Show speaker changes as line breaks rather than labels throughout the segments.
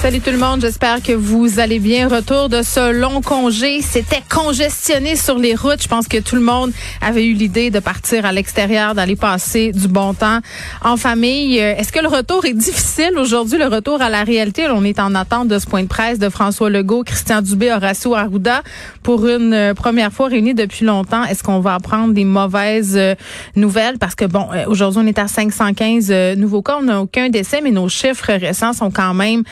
Salut tout le monde, j'espère que vous allez bien. Retour de ce long congé. C'était congestionné sur les routes. Je pense que tout le monde avait eu l'idée de partir à l'extérieur, d'aller passer du bon temps en famille. Euh, est-ce que le retour est difficile aujourd'hui, le retour à la réalité? On est en attente de ce point de presse de François Legault, Christian Dubé, Horacio Arruda pour une euh, première fois réunis depuis longtemps. Est-ce qu'on va apprendre des mauvaises euh, nouvelles? Parce que bon, aujourd'hui, on est à 515 nouveaux cas. On n'a aucun décès, mais nos chiffres récents sont quand même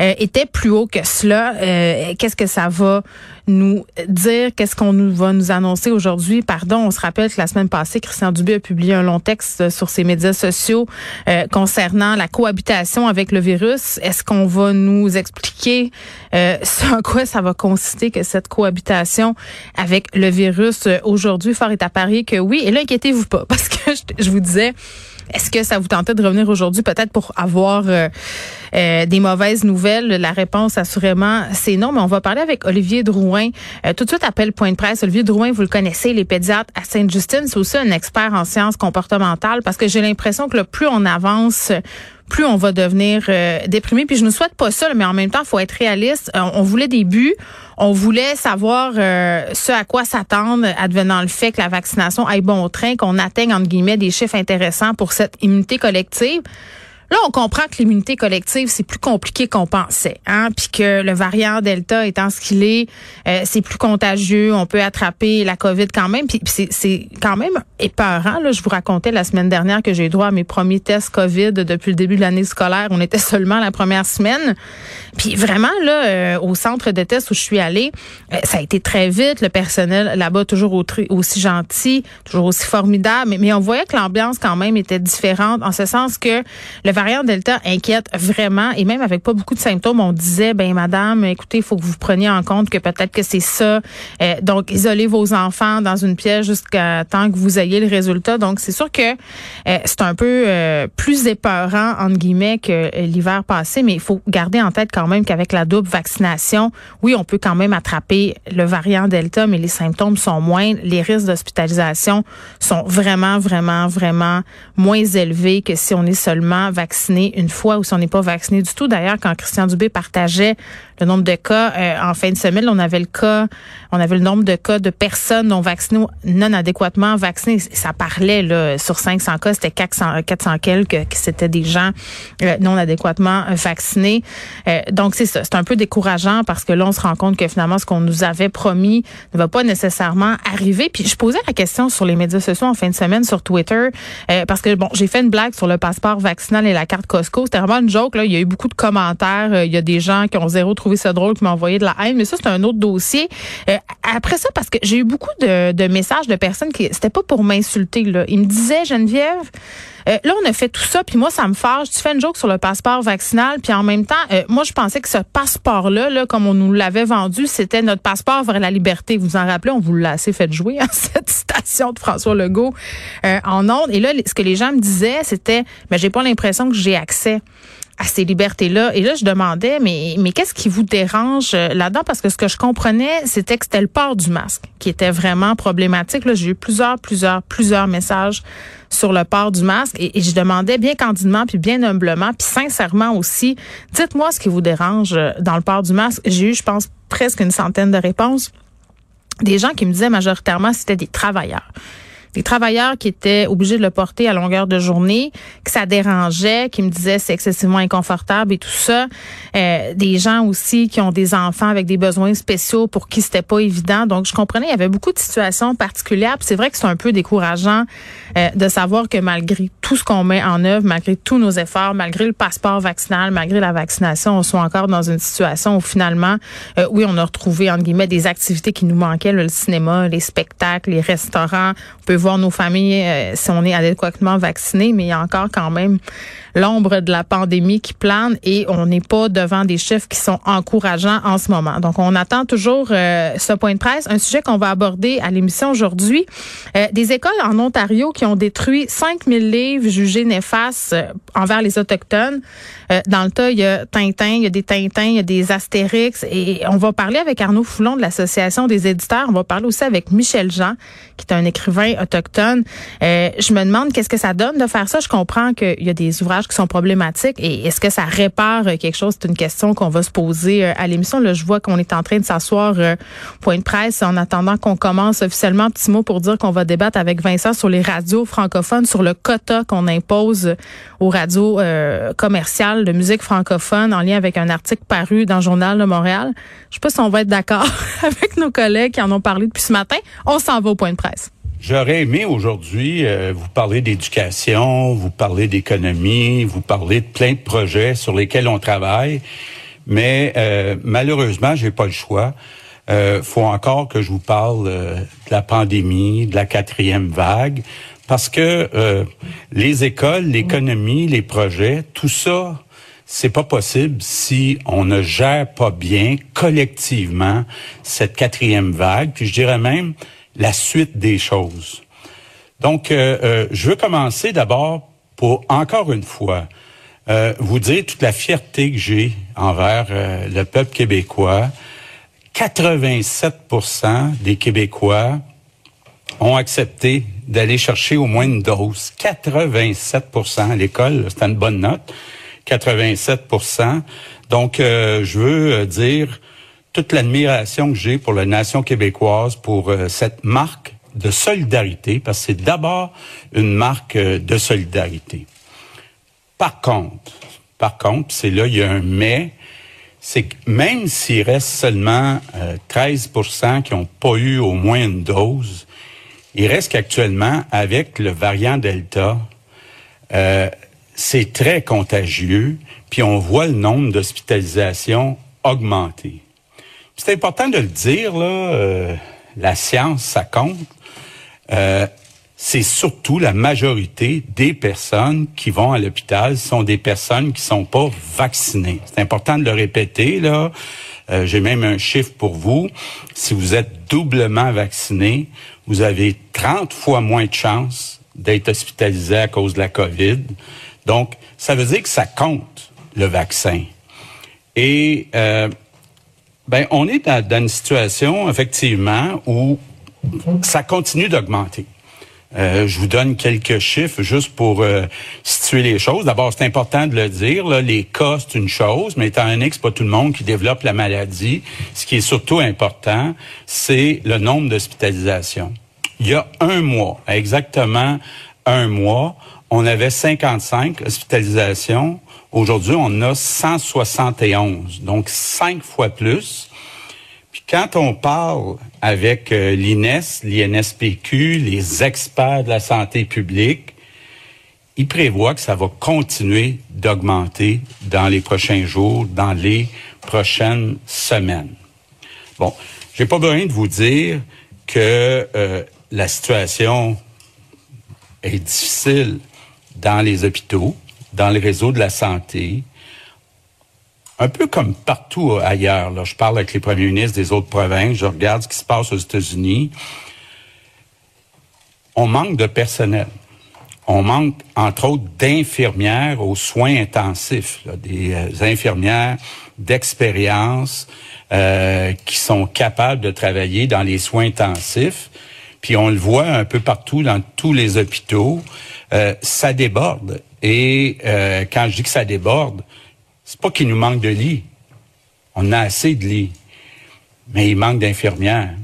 euh, était plus haut que cela. Euh, qu'est-ce que ça va nous dire? Qu'est-ce qu'on nous va nous annoncer aujourd'hui? Pardon, on se rappelle que la semaine passée, Christian Dubé a publié un long texte sur ses médias sociaux euh, concernant la cohabitation avec le virus. Est-ce qu'on va nous expliquer ce en quoi ça va consister que cette cohabitation avec le virus aujourd'hui? Fort est à Paris que oui. Et là, inquiétez-vous pas, parce que je, je vous disais, est-ce que ça vous tentait de revenir aujourd'hui peut-être pour avoir euh, euh, des mauvaises nouvelles? La réponse, assurément, c'est non. Mais on va parler avec Olivier Drouin. Euh, tout de suite, appel point de presse. Olivier Drouin, vous le connaissez, les pédiatres à Sainte-Justine. C'est aussi un expert en sciences comportementales parce que j'ai l'impression que le plus on avance, plus on va devenir déprimé. Puis je ne souhaite pas ça, mais en même temps, il faut être réaliste. on voulait des buts. On voulait savoir euh, ce à quoi s'attendre advenant le fait que la vaccination aille bon train, qu'on atteigne entre guillemets des chiffres intéressants pour cette immunité collective. Là, on comprend que l'immunité collective, c'est plus compliqué qu'on pensait, hein, puis que le variant Delta étant ce qu'il est, euh, c'est plus contagieux, on peut attraper la COVID quand même, puis c'est quand même épeurant. Là, je vous racontais la semaine dernière que j'ai eu droit à mes premiers tests COVID depuis le début de l'année scolaire. On était seulement la première semaine, puis vraiment là, euh, au centre de tests où je suis allée, euh, ça a été très vite. Le personnel là-bas toujours aussi gentil, toujours aussi formidable, mais, mais on voyait que l'ambiance quand même était différente en ce sens que le variant Delta inquiète vraiment et même avec pas beaucoup de symptômes, on disait ben madame, écoutez, il faut que vous preniez en compte que peut-être que c'est ça. Euh, donc isolez vos enfants dans une pièce jusqu'à temps que vous ayez le résultat. Donc c'est sûr que euh, c'est un peu euh, plus épeurant entre guillemets que l'hiver passé, mais il faut garder en tête quand même qu'avec la double vaccination, oui, on peut quand même attraper le variant Delta, mais les symptômes sont moins, les risques d'hospitalisation sont vraiment vraiment vraiment moins élevés que si on est seulement vacciné une fois ou si on n'est pas vacciné du tout. D'ailleurs, quand Christian Dubé partageait le nombre de cas euh, en fin de semaine, on avait le cas, on avait le nombre de cas de personnes non vaccinées, non adéquatement vaccinées. Ça parlait là sur 500 cas, c'était 400, 400 quelques que c'était des gens euh, non adéquatement vaccinés. Euh, donc c'est ça, c'est un peu décourageant parce que là on se rend compte que finalement ce qu'on nous avait promis ne va pas nécessairement arriver. Puis je posais la question sur les médias sociaux en fin de semaine sur Twitter parce que bon, j'ai fait une blague sur le passeport vaccinal et la carte Costco. C'était vraiment une joke. Il y a eu beaucoup de commentaires. Euh, il y a des gens qui ont zéro trouvé ça drôle, qui m'ont envoyé de la haine. Mais ça, c'est un autre dossier. Euh, après ça, parce que j'ai eu beaucoup de, de messages de personnes qui, c'était pas pour m'insulter. Ils me disaient, Geneviève, euh, là, on a fait tout ça, puis moi, ça me fâche. Tu fais une joke sur le passeport vaccinal, puis en même temps, moi, je pensais que ce passeport-là, là, comme on nous l'avait vendu, c'était notre passeport vers la liberté. Vous vous en rappelez, on vous l'a assez fait jouer, hein, cette citation de François Legault en ondes. Et là, ce que les gens me disaient, c'était, mais j'ai pas l'impression que j'ai accès à ces libertés-là. Et là, je demandais, mais, mais qu'est-ce qui vous dérange euh, là-dedans? Parce que ce que je comprenais, c'était que c'était le port du masque qui était vraiment problématique. Là, j'ai eu plusieurs, plusieurs, plusieurs messages sur le port du masque et, je demandais bien candidement puis bien humblement puis sincèrement aussi, dites-moi ce qui vous dérange euh, dans le port du masque. J'ai eu, je pense, presque une centaine de réponses. Des gens qui me disaient majoritairement c'était des travailleurs des travailleurs qui étaient obligés de le porter à longueur de journée, que ça dérangeait, qui me disaient c'est excessivement inconfortable et tout ça. Euh, des gens aussi qui ont des enfants avec des besoins spéciaux pour qui c'était pas évident. Donc je comprenais, il y avait beaucoup de situations particulières. C'est vrai que c'est un peu décourageant euh, de savoir que malgré tout ce qu'on met en œuvre, malgré tous nos efforts, malgré le passeport vaccinal, malgré la vaccination, on soit encore dans une situation où finalement, euh, oui, on a retrouvé entre guillemets des activités qui nous manquaient, le cinéma, les spectacles, les restaurants. Voir nos familles euh, si on est adéquatement vacciné, mais il y a encore quand même l'ombre de la pandémie qui plane et on n'est pas devant des chiffres qui sont encourageants en ce moment. Donc, on attend toujours euh, ce point de presse, un sujet qu'on va aborder à l'émission aujourd'hui. Euh, des écoles en Ontario qui ont détruit 5000 livres jugés néfastes envers les Autochtones. dans le tas, il y a Tintin, il y a des Tintins, il y a des Astérix et on va parler avec Arnaud Foulon de l'Association des éditeurs. On va parler aussi avec Michel Jean, qui est un écrivain autochtone. je me demande qu'est-ce que ça donne de faire ça. Je comprends qu'il y a des ouvrages qui sont problématiques et est-ce que ça répare quelque chose? C'est une question qu'on va se poser euh, à l'émission. Là, je vois qu'on est en train de s'asseoir euh, point de presse en attendant qu'on commence officiellement. Petit mot pour dire qu'on va débattre avec Vincent sur les radios francophones, sur le quota qu'on impose aux radios euh, commerciales de musique francophone en lien avec un article paru dans le Journal de Montréal. Je sais pas si on va être d'accord avec nos collègues qui en ont parlé depuis ce matin. On s'en va au point de presse.
J'aurais aimé aujourd'hui euh, vous parler d'éducation, vous parler d'économie, vous parler de plein de projets sur lesquels on travaille, mais euh, malheureusement, j'ai pas le choix. Euh, faut encore que je vous parle euh, de la pandémie, de la quatrième vague, parce que les écoles, l'économie, les projets, tout ça, c'est pas possible si on ne gère pas bien collectivement cette quatrième vague. Puis je dirais même la suite des choses. Donc, euh, euh, je veux commencer d'abord pour, encore une fois, euh, vous dire toute la fierté que j'ai envers le peuple québécois. 87% des Québécois ont accepté d'aller chercher au moins une dose. 87 à l'école, c'est une bonne note. 87% Donc, je veux dire toute l'admiration que j'ai pour la nation québécoise, pour euh, cette marque de solidarité, parce que c'est d'abord une marque euh, de solidarité. Par contre, par contre, c'est là, il y a un mais, c'est que même s'il reste seulement 13% euh, qui n'ont pas eu au moins une dose, il reste qu'actuellement, avec le variant Delta, c'est très contagieux, puis on voit le nombre d'hospitalisations augmenter. C'est important de le dire, là, euh, la science, ça compte. Euh, c'est surtout la majorité des personnes qui vont à l'hôpital sont des personnes qui sont pas vaccinées. C'est important de le répéter, là. Euh, j'ai même un chiffre pour vous. Si vous êtes doublement vacciné, vous avez 30 fois moins de chances d'être hospitalisé à cause de la COVID. Donc, ça veut dire que ça compte, le vaccin. Et euh, ben, on est dans, une situation, effectivement, où ça continue d'augmenter. Euh, je vous donne quelques chiffres juste pour euh, situer les choses. D'abord, c'est important de le dire. Là, les cas, c'est une chose, mais étant donné que c'est pas tout le monde qui développe la maladie, ce qui est surtout important, c'est le nombre d'hospitalisations. Il y a un mois, exactement un mois, on avait 55 hospitalisations Aujourd'hui, on a 171, donc cinq fois plus. Puis quand on parle avec euh, l'INES, l'INSPQ, les experts de la santé publique, ils prévoient que ça va continuer d'augmenter dans les prochains jours, dans les prochaines semaines. Bon, j'ai pas besoin de vous dire que euh, la situation est difficile dans les hôpitaux dans le réseau de la santé, un peu comme partout ailleurs. Je parle avec les premiers ministres des autres provinces, je regarde ce qui se passe aux États-Unis. On manque de personnel. On manque, entre autres, d'infirmières aux soins intensifs, des euh, infirmières d'expérience euh, qui sont capables de travailler dans les soins intensifs. Puis on le voit un peu partout dans tous les hôpitaux. Euh, ça déborde. Et euh, quand je dis que ça déborde, c'est pas qu'il nous manque de lits. On a assez de lits. Mais il manque d'infirmières.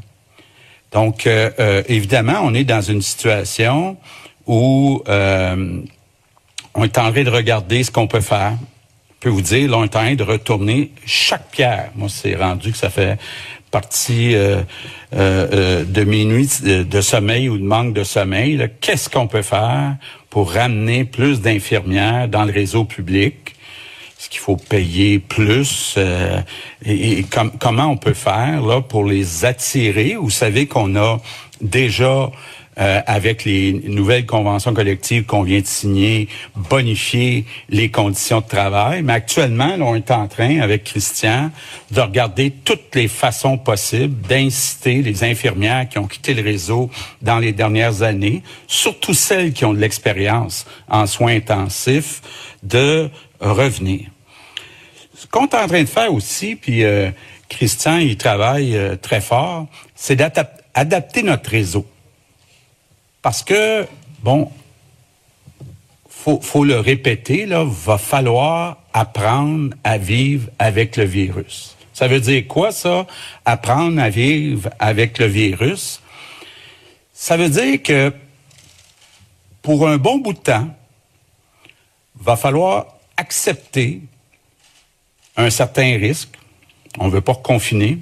Donc, euh, euh, évidemment, on est dans une situation où euh, on est en train de regarder ce qu'on peut faire. Je peux vous dire, là, on est en train de retourner chaque pierre. Moi, c'est rendu que ça fait partie de mes nuits de, sommeil ou de manque de sommeil. Qu'est-ce qu'on peut faire pour ramener plus d'infirmières dans le réseau public? Est-ce qu'il faut payer plus? Euh, et, comment on peut faire là pour les attirer? Vous savez qu'on a déjà euh, avec les nouvelles conventions collectives qu'on vient de signer, bonifier les conditions de travail. Mais actuellement, on est en train, avec Christian, de regarder toutes les façons possibles d'inciter les infirmières qui ont quitté le réseau dans les dernières années, surtout celles qui ont de l'expérience en soins intensifs, de revenir. Ce qu'on est en train de faire aussi, puis euh, Christian, il travaille euh, très fort, c'est d'adapter notre réseau. Parce que, bon, faut, faut le répéter, là, va falloir apprendre à vivre avec le virus. Ça veut dire quoi, ça? Apprendre à vivre avec le virus. Ça veut dire que pour un bon bout de temps, va falloir accepter un certain risque. On ne veut pas confiner.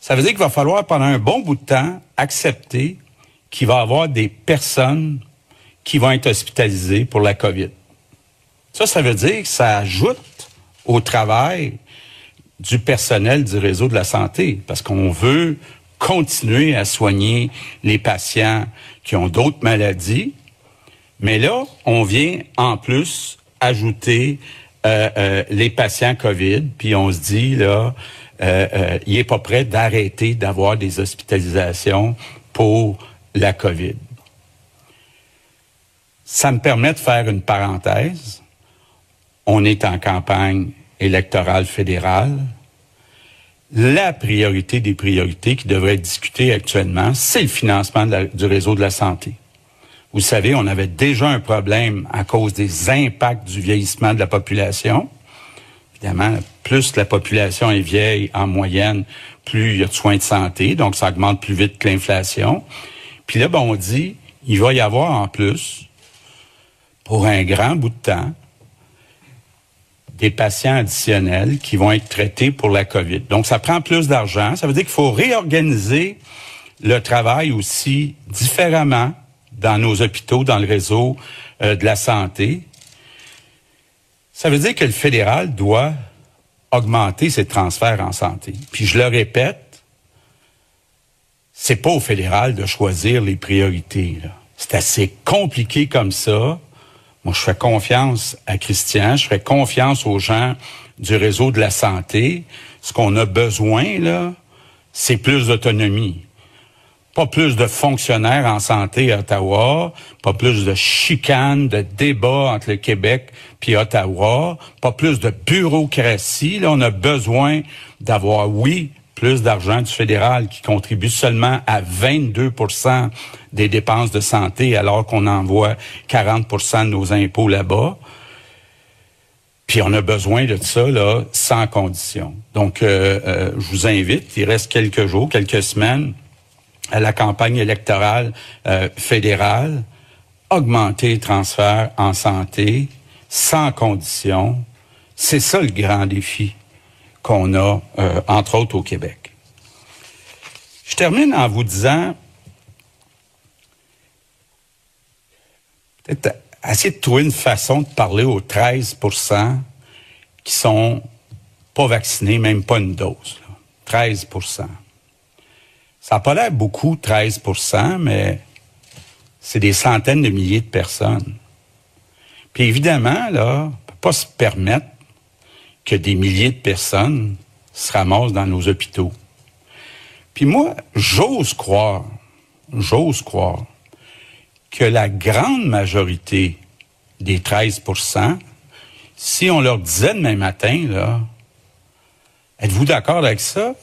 Ça veut dire qu'il va falloir, pendant un bon bout de temps, accepter qu'il va avoir des personnes qui vont être hospitalisées pour la COVID. Ça, ça veut dire que ça ajoute au travail du personnel du réseau de la santé, parce qu'on veut continuer à soigner les patients qui ont d'autres maladies. Mais là, on vient en plus ajouter euh, euh, les patients COVID, puis on se dit là, euh, il est pas prêt d'arrêter d'avoir des hospitalisations pour la COVID. Ça me permet de faire une parenthèse. On est en campagne électorale fédérale. La priorité des priorités qui devrait être discutée actuellement, c'est le financement du réseau de la santé. Vous savez, on avait déjà un problème à cause des impacts du vieillissement de la population. Évidemment, plus la population est vieille en moyenne, plus il y a de soins de santé, donc ça augmente plus vite que l'inflation. Puis là, ben, on dit, il va y avoir en plus, pour un grand bout de temps, des patients additionnels qui vont être traités pour la COVID. Donc, ça prend plus d'argent. Ça veut dire qu'il faut réorganiser le travail aussi différemment dans nos hôpitaux, dans le réseau euh, de la santé. Ça veut dire que le fédéral doit augmenter ses transferts en santé. Puis je le répète, c'est pas au fédéral de choisir les priorités. C'est assez compliqué comme ça. Moi, je fais confiance à Christian, je fais confiance aux gens du réseau de la santé. Ce qu'on a besoin, là, c'est plus d'autonomie pas plus de fonctionnaires en santé à Ottawa, pas plus de chicanes, de débats entre le Québec puis Ottawa, pas plus de bureaucratie. Là, on a besoin d'avoir, oui, plus d'argent du fédéral qui contribue seulement à 22 des dépenses de santé alors qu'on envoie 40% de nos impôts là-bas. Puis on a besoin de ça là sans condition. Donc euh, euh, je vous invite, il reste quelques jours, quelques semaines à la campagne électorale euh, fédérale, augmenter les transferts en santé sans condition. C'est ça le grand défi qu'on a, euh, entre autres, au Québec. Je termine en vous disant, peut-être essayer de trouver une façon de parler aux 13% qui sont pas vaccinés, même pas une dose. Là. 13 ça n'a pas l'air beaucoup, 13% mais c'est des centaines de milliers de personnes. Puis évidemment, là, on ne peut pas se permettre que des milliers de personnes se ramassent dans nos hôpitaux. Puis moi, j'ose croire, j'ose croire que la grande majorité des 13% si on leur disait demain matin, là, êtes-vous d'accord avec ça?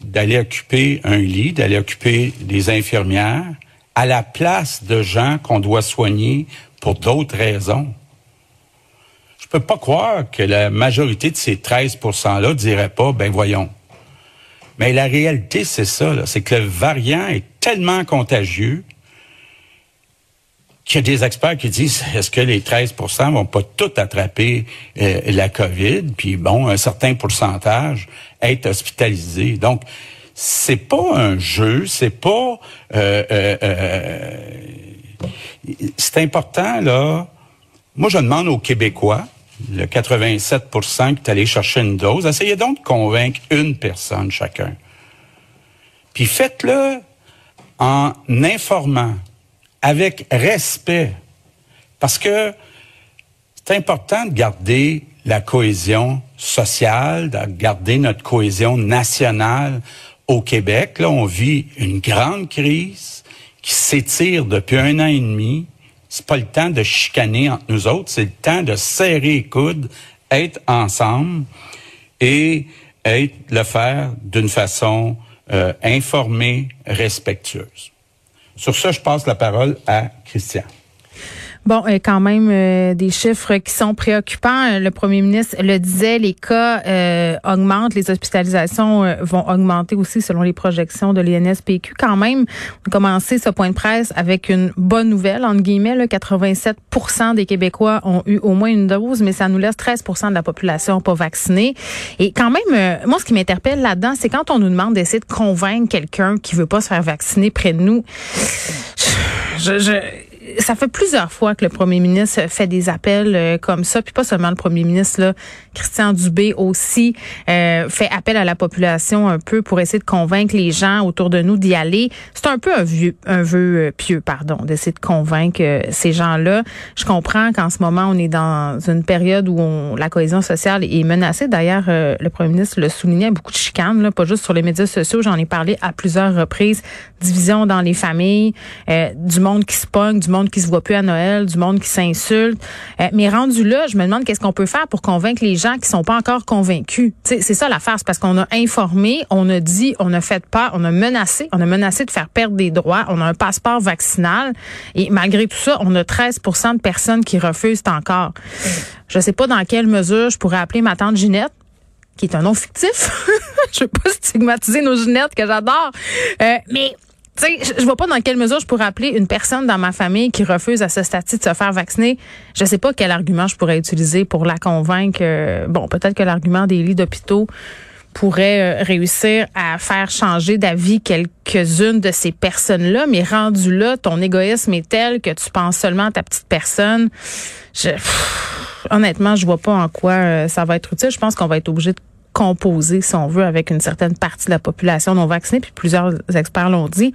d'aller occuper un lit, d'aller occuper des infirmières à la place de gens qu'on doit soigner pour d'autres raisons. Je peux pas croire que la majorité de ces 13 %-là dirait pas, ben voyons, Mais la réalité, c'est ça, c'est que le variant est tellement contagieux qu'il y a des experts qui disent est-ce que les 13% vont pas tout attraper euh, la COVID, puis bon, un certain pourcentage être hospitalisé. Donc, c'est pas un jeu, c'est pas euh, euh, euh, c'est important là. Moi, je demande aux Québécois, le 87 qui est allé chercher une dose, essayez donc de convaincre une personne chacun. Puis faites-le en informant, avec respect, parce que c'est important de garder la cohésion sociale, de garder notre cohésion nationale au Québec. Là, on vit une grande crise qui s'étire depuis un an et demi. C'est pas le temps de chicaner entre nous autres, c'est le temps de serrer les coudes, être ensemble et être, le faire d'une façon euh, informée, respectueuse. Sur ça, je passe la parole à Christian.
Bon, euh, quand même euh, des chiffres qui sont préoccupants. Le premier ministre le disait, les cas euh, augmentent, les hospitalisations vont augmenter aussi selon les projections de l'INSPQ. Quand même, on a commencé ce point de presse avec une bonne nouvelle, entre guillemets. Là, 87% des Québécois ont eu au moins une dose, mais ça nous laisse 13% de la population pas vaccinée. Et quand même, moi, ce qui m'interpelle là-dedans, c'est quand on nous demande d'essayer de convaincre quelqu'un qui veut pas se faire vacciner près de nous. je, je ça fait plusieurs fois que le premier ministre fait des appels euh, comme ça, puis pas seulement le premier ministre, là, Christian Dubé aussi euh, fait appel à la population un peu pour essayer de convaincre les gens autour de nous d'y aller. C'est un peu un vieux, un vœu euh, pieux, pardon, d'essayer de convaincre ces gens-là. Je comprends qu'en ce moment on est dans une période où on, la cohésion sociale est menacée. D'ailleurs, le premier ministre le soulignait, beaucoup de chicanes, là, pas juste sur les médias sociaux. J'en ai parlé à plusieurs reprises. Division dans les familles, du monde qui se pogne, du monde qui se voit plus à Noël, du monde qui s'insulte. Euh, mais rendu là, je me demande qu'est-ce qu'on peut faire pour convaincre les gens qui sont pas encore convaincus. c'est ça l'affaire, c'est parce qu'on a informé, on a dit, on a fait peur, on a menacé, on a menacé de faire perdre des droits, on a un passeport vaccinal et malgré tout ça, on a 13% de personnes qui refusent encore. Je sais pas dans quelle mesure je pourrais appeler ma tante Ginette qui est un nom fictif. je veux pas stigmatiser nos Ginettes que j'adore. Euh, mais tu sais, je vois pas dans quelle mesure je pourrais appeler une personne dans ma famille qui refuse à ce statut de se faire vacciner. Je sais pas quel argument je pourrais utiliser pour la convaincre. Euh, bon, peut-être que l'argument des lits d'hôpitaux pourrait euh, réussir à faire changer d'avis quelques-unes de ces personnes-là, mais rendu là, ton égoïsme est tel que tu penses seulement à ta petite personne. Je, honnêtement, je vois pas en quoi euh, ça va être utile. Je pense qu'on va être obligé de composé, si on veut, avec une certaine partie de la population non vaccinée. Puis plusieurs experts l'ont dit.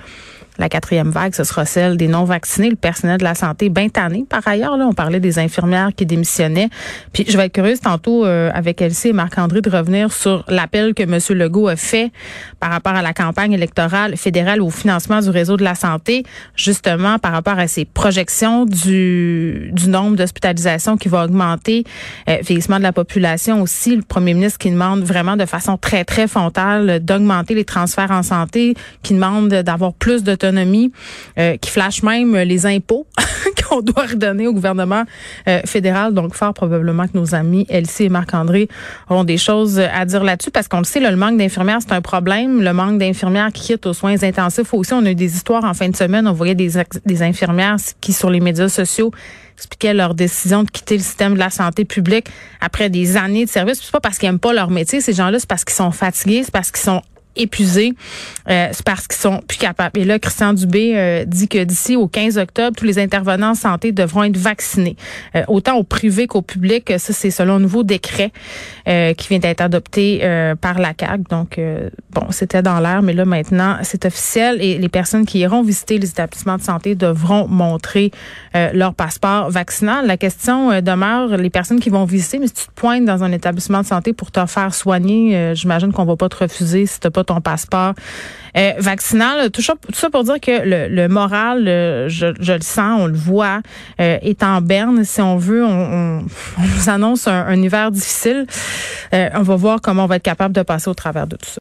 La quatrième vague, ce sera celle des non-vaccinés, le personnel de la santé bien tanné. Par ailleurs, là, on parlait des infirmières qui démissionnaient. Puis je vais être curieuse tantôt euh, avec Elsie et Marc-André de revenir sur l'appel que M. Legault a fait par rapport à la campagne électorale fédérale au financement du réseau de la santé, justement par rapport à ses projections du, du nombre d'hospitalisations qui va augmenter, euh, vieillissement de la population aussi. Le premier ministre qui demande vraiment de façon très, très frontale d'augmenter les transferts en santé, qui demande d'avoir plus d'autonomie euh, qui flash même les impôts qu'on doit redonner au gouvernement euh, fédéral. Donc, fort probablement que nos amis Elsie et Marc-André auront des choses à dire là-dessus parce qu'on le sait, le manque d'infirmières, c'est un problème. Le manque d'infirmières qui quittent aux soins intensifs aussi. On a eu des histoires en fin de semaine. On voyait des, des infirmières qui, sur les médias sociaux, expliquaient leur décision de quitter le système de la santé publique après des années de service. C'est pas parce qu'ils aiment pas leur métier, ces gens-là, c'est parce qu'ils sont fatigués, c'est parce qu'ils sont épuisés. Euh, c'est parce qu'ils sont plus capables. Et là, Christian Dubé euh, dit que d'ici au 15 octobre, tous les intervenants en santé devront être vaccinés, euh, autant au privé qu'au public. Ça, c'est selon un nouveau décret qui vient d'être adopté par la CAG. Donc, bon, c'était dans l'air, mais là, maintenant, c'est officiel. Et les personnes qui iront visiter les établissements de santé devront montrer leur passeport vaccinal. La question demeure, les personnes qui vont visiter, mais si tu te pointes dans un établissement de santé pour te faire soigner, j'imagine qu'on va pas te refuser si t'as pas ton passeport euh, vaccinal. Tout ça, pour dire que le, moral, je, je, le sens, on le voit, euh, est en berne. Si on veut, on, on, nous annonce un, hiver difficile. Euh, on va voir comment on va être capable de passer au travers de tout ça.